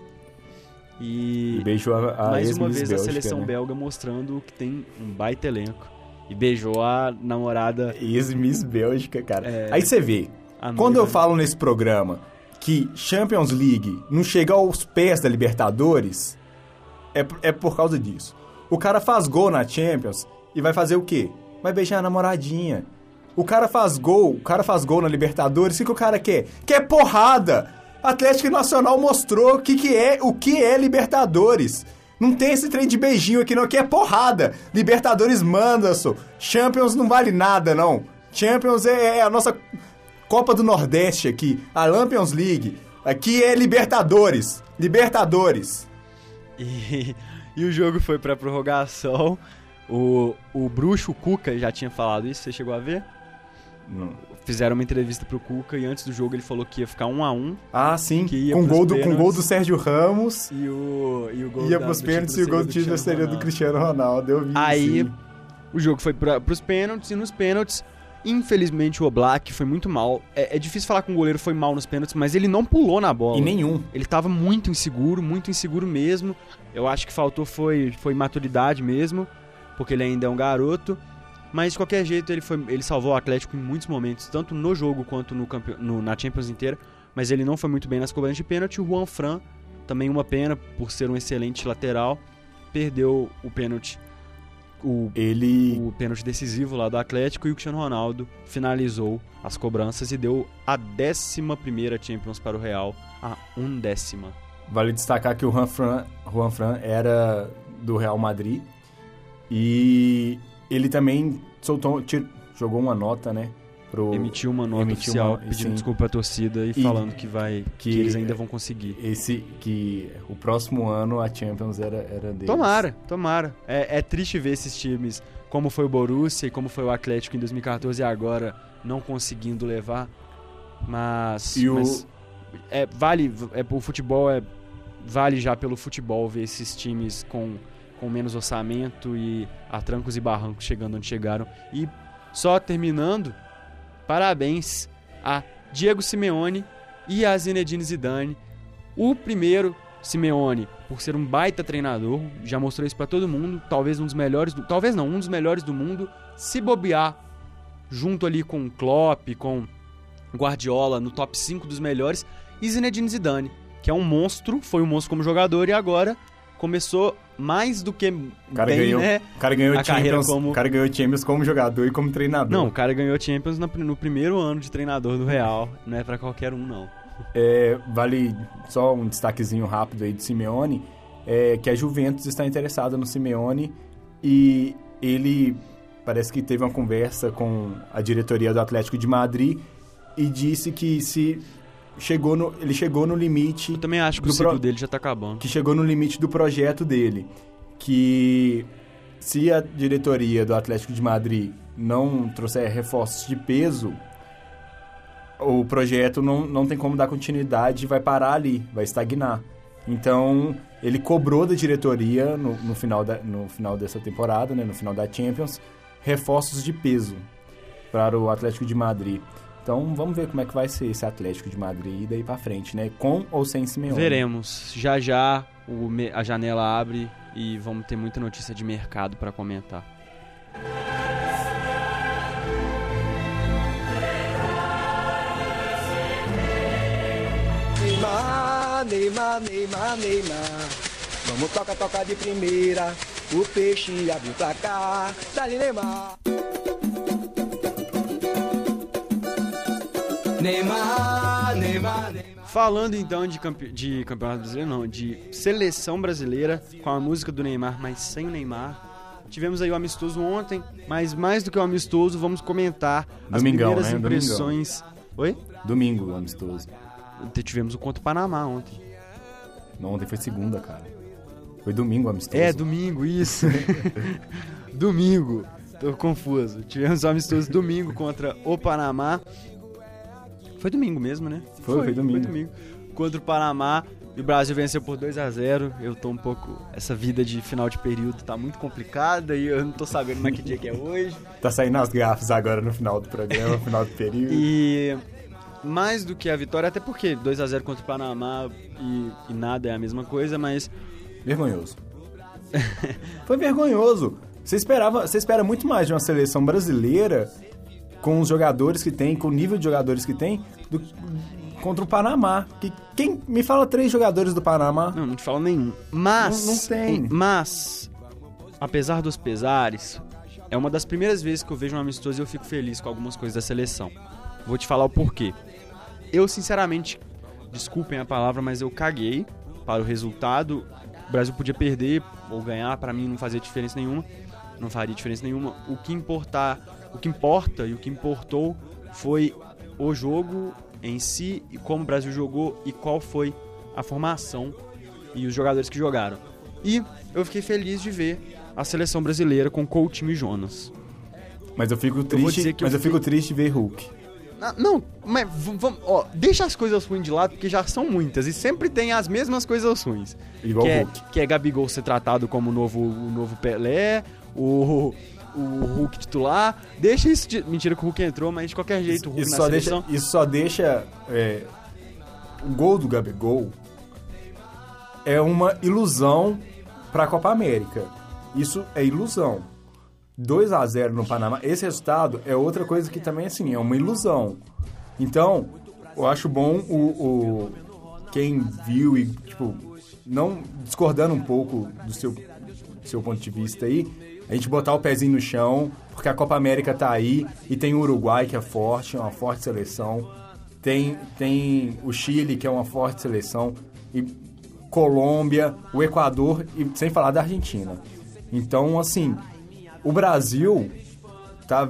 E a, a mais uma vez a Bélgica, seleção né? belga mostrando que tem um baita elenco. E beijou a namorada. Ex-Miss Bélgica, cara. É. Aí você vê, a quando noiva. eu falo nesse programa que Champions League não chega aos pés da Libertadores, é, por- é por causa disso. O cara faz gol na Champions e vai fazer o quê? Vai beijar a namoradinha. O cara faz gol, o cara faz gol na Libertadores, o que, que o cara quer? Quer porrada! Atlético Nacional mostrou o que, que é o que é Libertadores. Não tem esse trem de beijinho aqui não, aqui é porrada. Libertadores manda, só. Champions não vale nada, não. Champions é, é a nossa Copa do Nordeste aqui, a Lampions League. Aqui é Libertadores. Libertadores. E, e o jogo foi pra prorrogação. O, o bruxo Cuca já tinha falado isso, você chegou a ver? Não. Fizeram uma entrevista pro Cuca e antes do jogo ele falou que ia ficar um a um Ah, sim. Que Com gol, do, com gol do Sérgio Ramos. e o, e o gol Ia da- pros pênaltis e o gol do título seria do. Cristiano Ronaldo. Eu vi Aí sim. o jogo foi pra, pros pênaltis e nos pênaltis, infelizmente o Oblak foi muito mal. É, é difícil falar que um goleiro foi mal nos pênaltis, mas ele não pulou na bola. E nenhum. Ele tava muito inseguro, muito inseguro mesmo. Eu acho que faltou foi, foi maturidade mesmo, porque ele ainda é um garoto. Mas de qualquer jeito ele, foi, ele salvou o Atlético em muitos momentos, tanto no jogo quanto no, campe- no- na Champions inteira. Mas ele não foi muito bem nas cobranças de pênalti. O Juan Fran, também uma pena por ser um excelente lateral, perdeu o pênalti. O Ele. o pênalti decisivo lá do Atlético e o Cristiano Ronaldo finalizou as cobranças e deu a décima primeira Champions para o Real, a undécima. Vale destacar que o Juan Fran, Juan Fran era do Real Madrid. E ele também soltou, tir- jogou uma nota, né? Pro, Emitiu uma nota Emitiu oficial uma- pedindo sim. desculpa à torcida e, E- falando que vai que, que- eles ainda vão conseguir. esse que o próximo ano a Champions era, era deles. Tomara, tomara. É, é triste ver esses times, como foi o Borussia e como foi o Atlético em 2014 e agora não conseguindo levar. Mas, E o- mas é, vale, é, o futebol é vale já pelo futebol ver esses times com, com menos orçamento e a trancos e barrancos chegando onde chegaram. E só terminando, parabéns a Diego Simeone e a Zinedine Zidane. O primeiro, Simeone, por ser um baita treinador, já mostrou isso pra todo mundo, talvez um dos melhores, do, talvez não, um dos melhores do mundo, se bobear junto ali com Klopp, com Guardiola no top 5 dos melhores, e Zinedine Zidane, que é um monstro, foi um monstro como jogador e agora começou mais do que O cara bem, ganhou, né? o cara ganhou a Champions, como- cara ganhou Champions como jogador e como treinador. Não, o cara ganhou Champions no primeiro ano de treinador do Real, não é pra qualquer um não. É, vale só um destaquezinho rápido aí de Simeone, é que a Juventus está interessada no Simeone e ele parece que teve uma conversa com a diretoria do Atlético de Madrid e disse que se chegou no, ele chegou no limite Eu também acho que Do o ciclo pro- dele já tá acabando. que chegou no limite do projeto dele, que se a diretoria do Atlético de Madrid não trouxer reforços de peso, o projeto não, não tem como dar continuidade vai parar ali, vai estagnar. Então, ele cobrou da diretoria no, no final, da, no final dessa temporada, né, no final da Champions, reforços de peso para o Atlético de Madrid. Então, vamos ver como é que vai ser esse Atlético de Madrid daí pra frente, né? Com ou sem Simeone. Veremos. Já já o a janela abre e vamos ter muita notícia de mercado pra comentar. Neymar, Neymar, Neymar, Neymar. Vamos toca, toca de primeira. O peixe abriu pra cá. Dali, Neymar. Neymar, Neymar, Neymar. Falando então de, campe- de campeonato brasileiro, não, de seleção brasileira com a música do Neymar, mas sem o Neymar. Tivemos aí o amistoso ontem, mas mais do que o amistoso, vamos comentar as Domingão, primeiras né? impressões. Oi? Domingo, amistoso. Tivemos o contra o Panamá ontem. Não, ontem foi segunda, cara. Foi domingo, amistoso. É, domingo, isso. domingo. Tô confuso. Tivemos o amistoso domingo contra o Panamá. Foi domingo mesmo, né? Foi, foi domingo. Contra o Panamá. E o Brasil venceu por 2 a 0 Eu tô um pouco. Essa vida de final de período tá muito complicada e eu não tô sabendo mais que dia que é hoje. Tá saindo as gafas agora no final do programa, no final do período. E mais do que a vitória, até porque 2 a 0 contra o Panamá e, e nada é a mesma coisa, mas Vergonhoso. Foi vergonhoso. Você esperava, você espera muito mais de uma seleção brasileira com os jogadores que tem, com o nível de jogadores que tem, do, contra o Panamá. Que, quem me fala três jogadores do Panamá? Não, não te falo nenhum. Mas. Não- não tem. Mas, apesar dos pesares, é uma das primeiras vezes que eu vejo um amistoso e eu fico feliz com algumas coisas da seleção. Vou te falar o porquê. Eu, sinceramente, desculpem a palavra, mas eu caguei para o resultado. O Brasil podia perder ou ganhar, para mim não fazia diferença nenhuma. Não faria diferença nenhuma. O que importar, o que importa e o que importou foi o jogo em si e como o Brasil jogou e qual foi a formação e os jogadores que jogaram. E eu fiquei feliz de ver a seleção brasileira com Coutinho e Jonas. Mas eu fico triste, que mas eu eu fico triste de ver Hulk. Ah, Não, mas vamos, ó, deixa as coisas ruins de lado, porque já são muitas. E sempre tem as mesmas coisas ruins. Igual que, é, Hulk. que é Gabigol ser tratado como o novo, o novo Pelé, o, o Hulk titular. Deixa isso de. Mentira que o Hulk entrou, mas de qualquer jeito o Hulk Isso só, deixa, seleção. isso só deixa. é, o gol do Gabigol é uma ilusão para a Copa América. Isso é ilusão. 2 a 0 no Panamá. Esse resultado é outra coisa que também assim é uma ilusão. Então, eu acho bom o, o- quem viu e tipo não discordando um pouco do seu do seu ponto de vista aí, a gente botar o pezinho no chão, porque a Copa América tá aí e tem o Uruguai que é forte, é uma forte seleção. Tem tem o Chile que é uma forte seleção e Colômbia, o Equador e sem falar da Argentina. Então, assim, o Brasil tá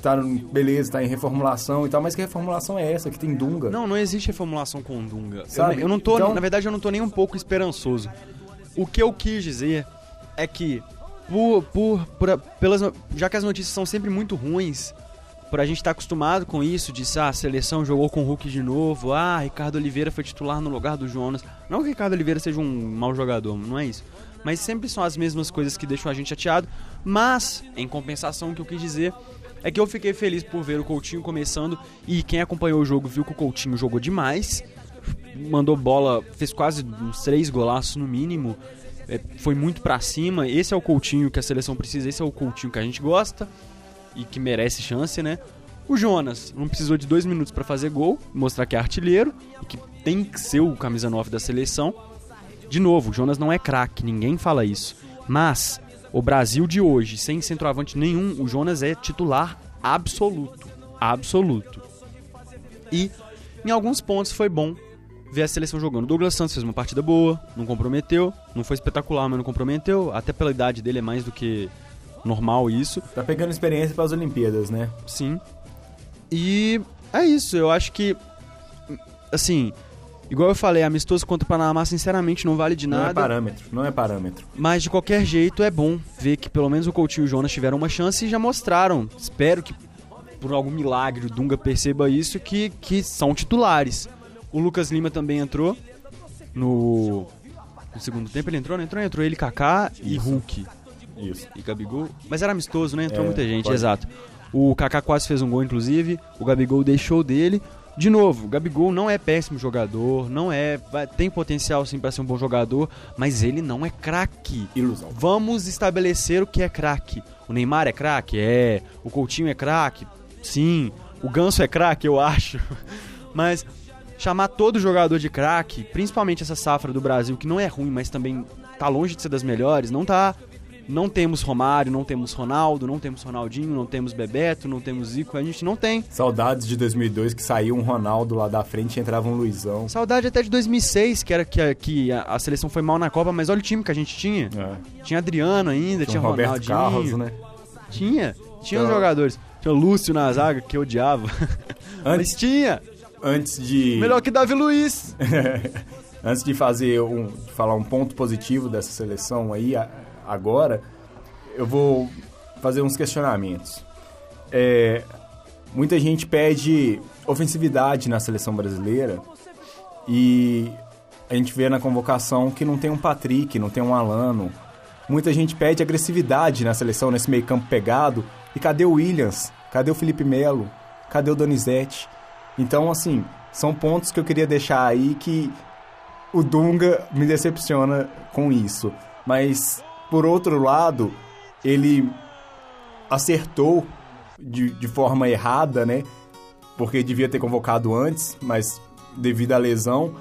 tá beleza, tá em reformulação e tal, mas que reformulação é essa que tem Dunga? Não, não existe reformulação com Dunga. Eu, Sabe? eu não tô, Então- na verdade, eu não tô nem um pouco esperançoso. O que eu quis dizer é que, por, por, por- pelas, já que as notícias são sempre muito ruins, por a gente estar acostumado com isso, de ah, a seleção jogou com o Hulk de novo, ah, Ricardo Oliveira foi titular no lugar do Jonas. Não que Ricardo Oliveira seja um mau jogador, não é isso. Mas sempre são as mesmas coisas que deixam a gente chateado. Mas, em compensação, o que eu quis dizer é que eu fiquei feliz por ver o Coutinho começando e quem acompanhou o jogo viu que o Coutinho jogou demais. Mandou bola, fez quase uns três golaços no mínimo. É, foi muito pra cima. Esse é o Coutinho que a seleção precisa, esse é o Coutinho que a gente gosta e que merece chance, né? O Jonas não precisou de dois minutos pra fazer gol, mostrar que é artilheiro e que tem que ser o camisa 9 da seleção. De novo, o Jonas não é craque, ninguém fala isso. Mas o Brasil de hoje, sem centroavante nenhum, o Jonas é titular absoluto. Absoluto. E em alguns pontos foi bom ver a seleção jogando. O Douglas Santos fez uma partida boa, não comprometeu, não foi espetacular, mas não comprometeu. Até pela idade dele é mais do que normal isso. Tá pegando experiência para as Olimpíadas, né? Sim. E é isso, eu acho que. Assim, igual eu falei, amistoso contra o Panamá, sinceramente, não vale de Não é nada. parâmetro, não é parâmetro. Mas de qualquer jeito é bom ver que pelo menos o Coutinho e o Jonas tiveram uma chance e já mostraram. Espero que por algum milagre o Dunga perceba isso, que, que são titulares. O Lucas Lima também entrou no, no segundo tempo. Ele entrou, não entrou? Entrou ele, Kaká e Hulk. Isso. E Gabigol. Mas era amistoso, né? Entrou É, muita gente, pode. exato. O Kaká quase fez um gol, inclusive. O Gabigol deixou dele. De novo, o Gabigol não é péssimo jogador, não é. tem potencial sim pra ser um bom jogador, mas ele não é craque. Ilusão. Vamos estabelecer o que é craque. O Neymar é craque? É. O Coutinho é craque? Sim. O Ganso é craque, eu acho. Mas chamar todo jogador de craque, principalmente essa safra do Brasil, que não é ruim, mas também tá longe de ser das melhores, não tá. Não temos Romário, não temos Ronaldo, não temos Ronaldinho, não temos Bebeto, não temos Zico, a gente não tem. Saudades de 2002 que saiu um Ronaldo lá da frente e entrava um Luizão. Saudade até de 2006, que era que, a- que a, seleção foi mal na Copa, mas olha o time que a gente tinha. É. Tinha Adriano ainda, tinha, Tinha Roberto Ronaldinho. Carlos, né? Tinha, tinha os Então- jogadores. Tinha o Lúcio na zaga, que eu odiava. Antes, Mas tinha. Antes de. Melhor que Davi Luiz. Antes de fazer um, falar um ponto positivo dessa seleção aí, agora, eu vou fazer uns questionamentos. É, muita gente pede ofensividade na seleção brasileira e a gente vê na convocação que não tem um Patrick, não tem um Alano. Muita gente pede agressividade na seleção, nesse meio campo pegado. E cadê o Williams? Cadê o Felipe Melo? Cadê o Donizete? Então, assim, são pontos que eu queria deixar aí que o Dunga me decepciona com isso. Mas, por outro lado, ele acertou de, de forma errada, né? Porque devia ter convocado antes, mas devido à lesão,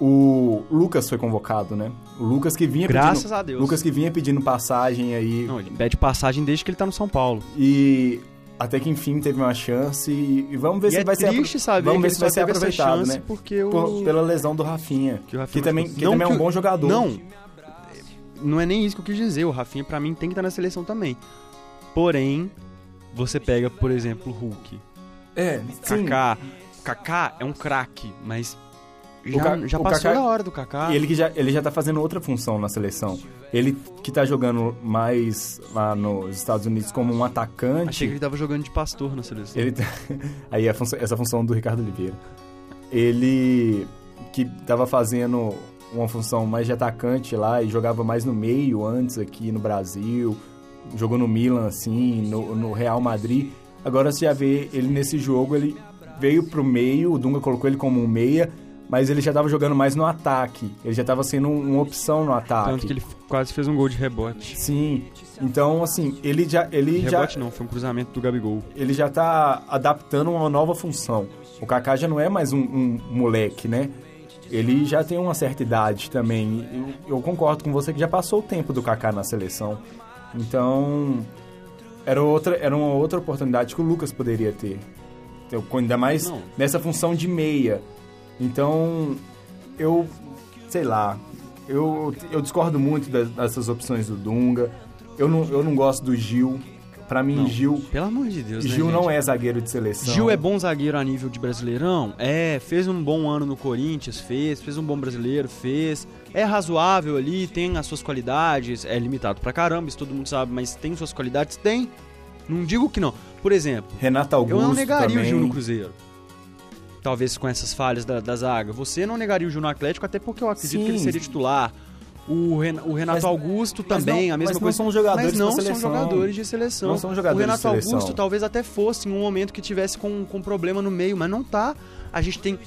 o Lucas foi convocado, né? O Lucas que vinha Graças pedindo, a Deus. Lucas que vinha pedindo passagem aí Não, ele pede passagem desde que ele tá no São Paulo. e até que enfim teve uma chance e, e vamos ver E se é vai ser triste apro- saber vamos que ver se vai ser aproveitado, chance né? porque o... Por- pela lesão do Rafinha, que Rafinha que também, que também é um que bom jogador. Não, não é nem isso que eu quis dizer. O Rafinha, pra mim, tem que estar na seleção também. Porém, você pega, por exemplo, o Hulk. É, sim. Kaká. Kaká é um craque, mas já, já passou Kaká- da hora do Kaká. E ele que já, ele já tá fazendo outra função na seleção. Ele que tá jogando mais lá nos Estados Unidos como um atacante. Achei que ele tava jogando de pastor na seleção. Ele aí a função- essa função do Ricardo Oliveira. Ele que tava fazendo uma função mais de atacante lá e jogava mais no meio antes aqui no Brasil, jogou no Milan assim, no, no Real Madrid. Agora você já vê ele nesse jogo, ele veio pro meio, o Dunga colocou ele como um meia, mas ele já tava jogando mais no ataque. Ele já tava sendo um- uma opção no ataque. Tanto que ele quase fez um gol de rebote. Sim. Então, assim, ele já ele já Rebote não, foi um cruzamento do Gabigol. ele já tá adaptando uma nova função. O Kaká já não é mais um, um moleque, né? Ele já tem uma certa idade também. Eu, eu concordo com você que já passou o tempo do Kaká na seleção. Então, era outra, era uma outra oportunidade que o Lucas poderia ter. Então, ainda mais Não. nessa função de meia. Então, eu, sei lá, eu, eu discordo muito dessas opções do Dunga. Eu não, eu não gosto do Gil. Pra mim, Não, Gil Pelo amor de Deus, né, Gil não gente? é zagueiro de seleção. Gil é bom zagueiro a nível de brasileirão? É, fez um bom ano no Corinthians, fez, fez um bom brasileiro, fez. É razoável ali, tem as suas qualidades, é limitado pra caramba, isso todo mundo sabe, mas tem suas qualidades? Tem. Não digo que não. Por exemplo, Renato Augusto eu não negaria também. o Gil no Cruzeiro. Talvez com essas falhas da, da zaga. Você não negaria o no Atlético, até porque eu acredito que ele Sim. seria titular. O, Ren- o Renato Mas- Augusto mas também, não- a mesma mas não coisa. são jogadores mas não são jogadores de seleção. Não são jogadores o Renato. Augusto talvez até fosse em um momento que tivesse com, com problema no meio, mas não tá. A gente tem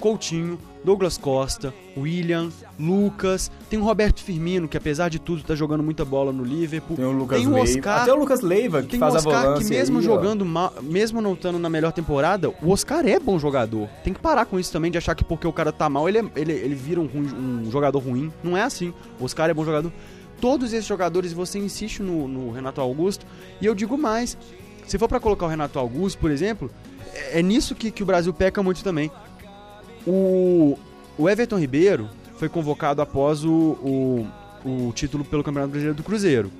Coutinho, Douglas Costa, William, Lucas, tem o Roberto Firmino, que apesar de tudo tá jogando muita bola no Liverpool. Tem o Lucas tem o Leiva. Oscar, Até o Lucas Leiva, que tem o faz a Oscar volância que mesmo aí, jogando mal, mesmo não estando na melhor temporada, o Oscar é bom jogador. Tem que parar com isso também de achar que porque o cara tá mal, ele, é- ele, ele vira um, um jogador ruim. Não é assim. O Oscar é bom jogador. Todos esses jogadores, você insiste no, no Renato Augusto. E eu digo mais. Se for pra colocar o Renato Augusto, por exemplo, é, é nisso que, que o Brasil peca muito também. O, o Everton Ribeiro foi convocado após o, o, o título pelo Campeonato Brasileiro do Cruzeiro.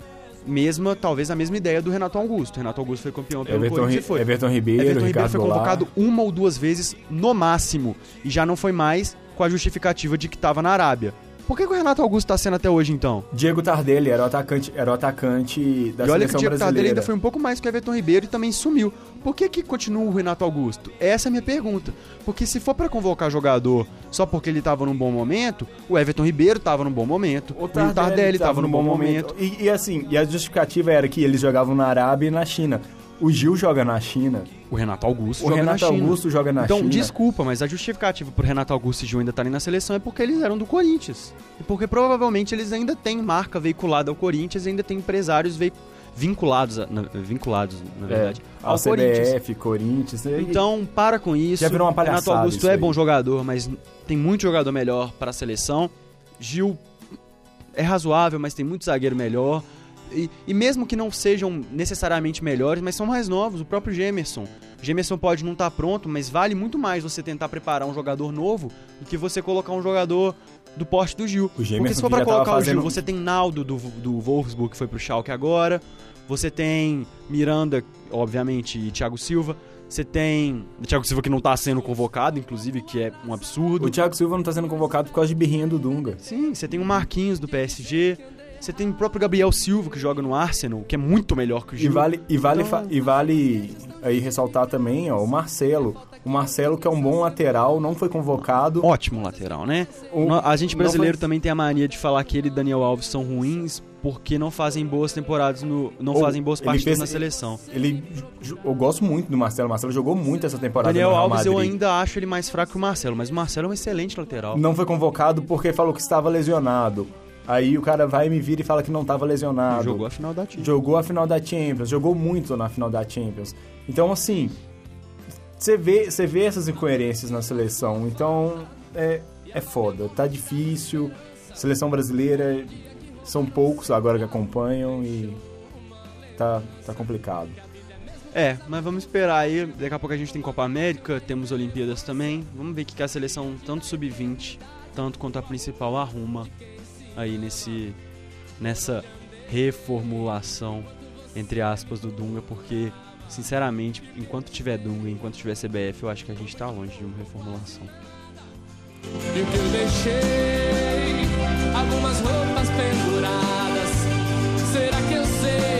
Mesma, talvez a mesma ideia do Renato Augusto. Renato Augusto foi campeão pelo Everton, Corinthians Ri- e foi. Everton Ribeiro, Everton Ribeiro Ricardo foi Goulart. convocado uma ou duas vezes no máximo. E já não foi mais com a justificativa de que estava na Arábia. Por que, que o Renato Augusto tá sendo até hoje, então? Diego Tardelli era o atacante, era o atacante da e olha que seleção o Diego Tardelli brasileira. ainda foi um pouco mais que o Everton Ribeiro e também sumiu. Por que, que continua o Renato Augusto? Essa é a minha pergunta. Porque se for pra convocar jogador só porque ele tava num bom momento, o Everton Ribeiro tava num bom momento, O o Tardelli, tava num bom momento. E, e assim, e a justificativa era que eles jogavam na Arábia e na China. O Gil joga na China. O Renato Augusto O joga Renato na China. Augusto joga na então, China. desculpa, mas a justificativa pro Renato Augusto e Gil ainda estarem na seleção é porque eles eram do Corinthians. E porque provavelmente eles ainda têm marca veiculada ao Corinthians e ainda têm empresários vei- vinculados, a- na, vinculados, na verdade, É, ao ao Corinthians. CBF, Corinthians. e- Então, para com isso. Já virou uma Renato palhaçada Augusto isso é aí. bom jogador, mas tem muito jogador melhor para a seleção. Gil é razoável, mas tem muito zagueiro melhor. E, e mesmo que não sejam necessariamente melhores, mas são mais novos, o próprio Gemerson. Gemerson pode não estar pronto, mas vale muito mais você tentar preparar um jogador novo do que você colocar um jogador do porte do Gil. O Porque se for pra colocar o Gil, você tem Naldo do, do Wolfsburg, que foi pro Schalke agora. Você tem Miranda, obviamente, e Thiago Silva. Você tem Thiago Silva que não tá sendo convocado, inclusive, que é um absurdo. O Thiago Silva não tá sendo convocado por causa de birrinha do Dunga. Sim, você tem o Marquinhos do PSG. Você tem o próprio Gabriel Silva que joga no Arsenal, que é muito melhor que o E Gil. vale, e vale, Então- e vale aí ressaltar também, ó, o Marcelo. O Marcelo, que é um bom lateral, não foi convocado. Ótimo lateral, né? O- a gente brasileiro foi- também tem a mania de falar que ele e Daniel Alves são ruins porque não fazem boas temporadas no. não Ou fazem boas partidas fez- na seleção. Ele, eu gosto muito do Marcelo. O Marcelo jogou muito essa temporada Daniel no Real Alves eu ainda acho ele mais fraco que o Marcelo, mas o Marcelo é um excelente lateral. Não foi convocado porque falou que estava lesionado. Aí o cara vai e me vira e fala que não estava lesionado. Jogou a final da Champions. Jogou a final da Champions, jogou muito na final da Champions. Então, assim, você vê, você vê essas incoerências na seleção. Então, é, é foda. Tá difícil. Seleção brasileira, são poucos agora que acompanham e tá, tá complicado. É, mas vamos esperar aí. Daqui a pouco a gente tem Copa América, temos Olimpíadas também. Vamos ver o que que a seleção, tanto sub-20, tanto quanto a principal, arruma aí nesse nessa reformulação, entre aspas, do Dunga, porque, sinceramente, enquanto tiver Dunga, enquanto tiver CBF, eu acho que a gente tá longe de uma reformulação. Eu deixei? Algumas roupas penduradas. Será que eu sei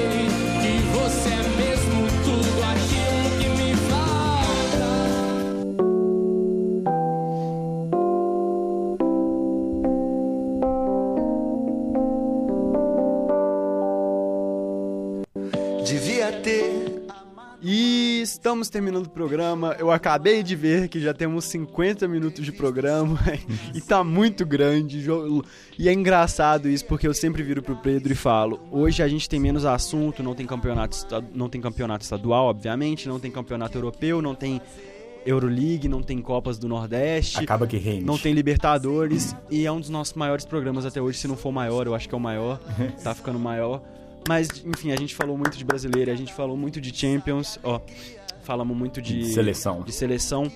estamos terminando o programa. Eu acabei de ver que já temos 50 minutos de programa e tá muito grande. E é engraçado isso porque eu sempre viro pro Pedro e falo: hoje a gente tem menos assunto, não tem campeonato, não tem campeonato estadual, obviamente, não tem campeonato europeu, não tem Euroleague, não tem Copas do Nordeste. Acaba que rende. Não tem Libertadores e é um dos nossos maiores programas até hoje, se não for maior, eu acho que é o maior, tá ficando maior. Mas, enfim, a gente falou muito de brasileiro, a gente falou muito de Champions, ó, falamos muito de seleção. de seleção.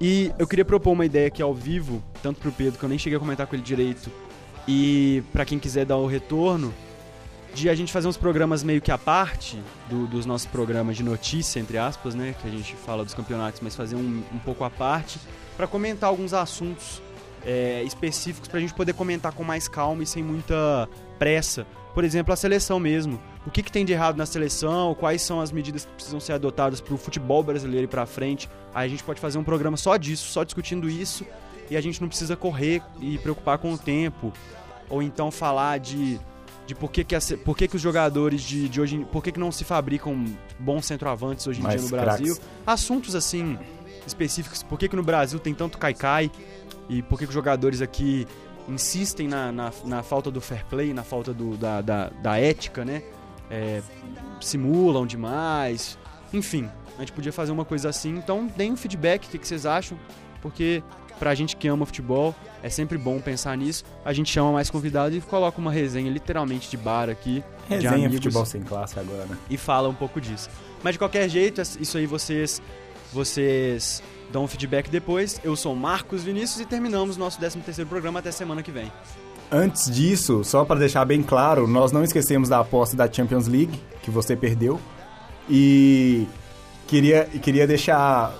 E eu queria propor uma ideia aqui ao vivo, tanto pro Pedro, que eu nem cheguei a comentar com ele direito, e pra quem quiser dar o retorno, de a gente fazer uns programas meio que à parte do- dos nossos programas de notícia, entre aspas, né? Que a gente fala dos campeonatos, mas fazer um, um pouco à parte, pra comentar alguns assuntos é, específicos pra gente poder comentar com mais calma e sem muita pressa. Por exemplo, a seleção mesmo. O que, que tem de errado na seleção? Quais são as medidas que precisam ser adotadas pro futebol brasileiro ir pra frente? Aí a gente pode fazer um programa só disso, só discutindo isso, e a gente não precisa correr e preocupar com o tempo. Ou então falar de, de por, que, que, a por que, que os jogadores de, de hoje. Por que, que não se fabricam bons centroavantes hoje em Mais dia no Brasil? craques. Assuntos assim específicos. Por que, que no Brasil tem tanto caicai? E por que, que os jogadores aqui insistem na, na, na falta do fair play, na falta do, da, da, da ética, né? É, simulam demais. Enfim, a gente podia fazer uma coisa assim. Então, deem um feedback, o que, que vocês acham? Porque pra gente que ama futebol, é sempre bom pensar nisso. A gente chama mais convidado e coloca uma resenha literalmente de bar aqui. de Resenha amigos futebol sem classe agora. e fala um pouco disso. Mas de qualquer jeito, es- isso aí vocês vocês dão um feedback depois. Eu sou Marcos Vinícius e terminamos nosso 13º programa até semana que vem. Antes disso, só para deixar bem claro, nós não esquecemos da aposta da Champions League, que você perdeu. E queria, queria deixar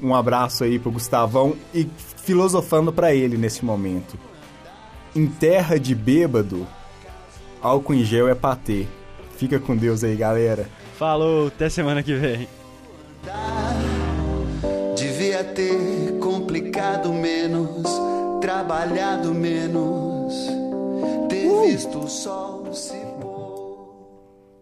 um abraço aí pro Gustavão e filosofando para ele nesse momento. Em terra de bêbado, álcool em gel é patê. Fica com Deus aí, galera. Falou, até semana que vem. Devia ter complicado menos, trabalhado menos, ter visto o sol se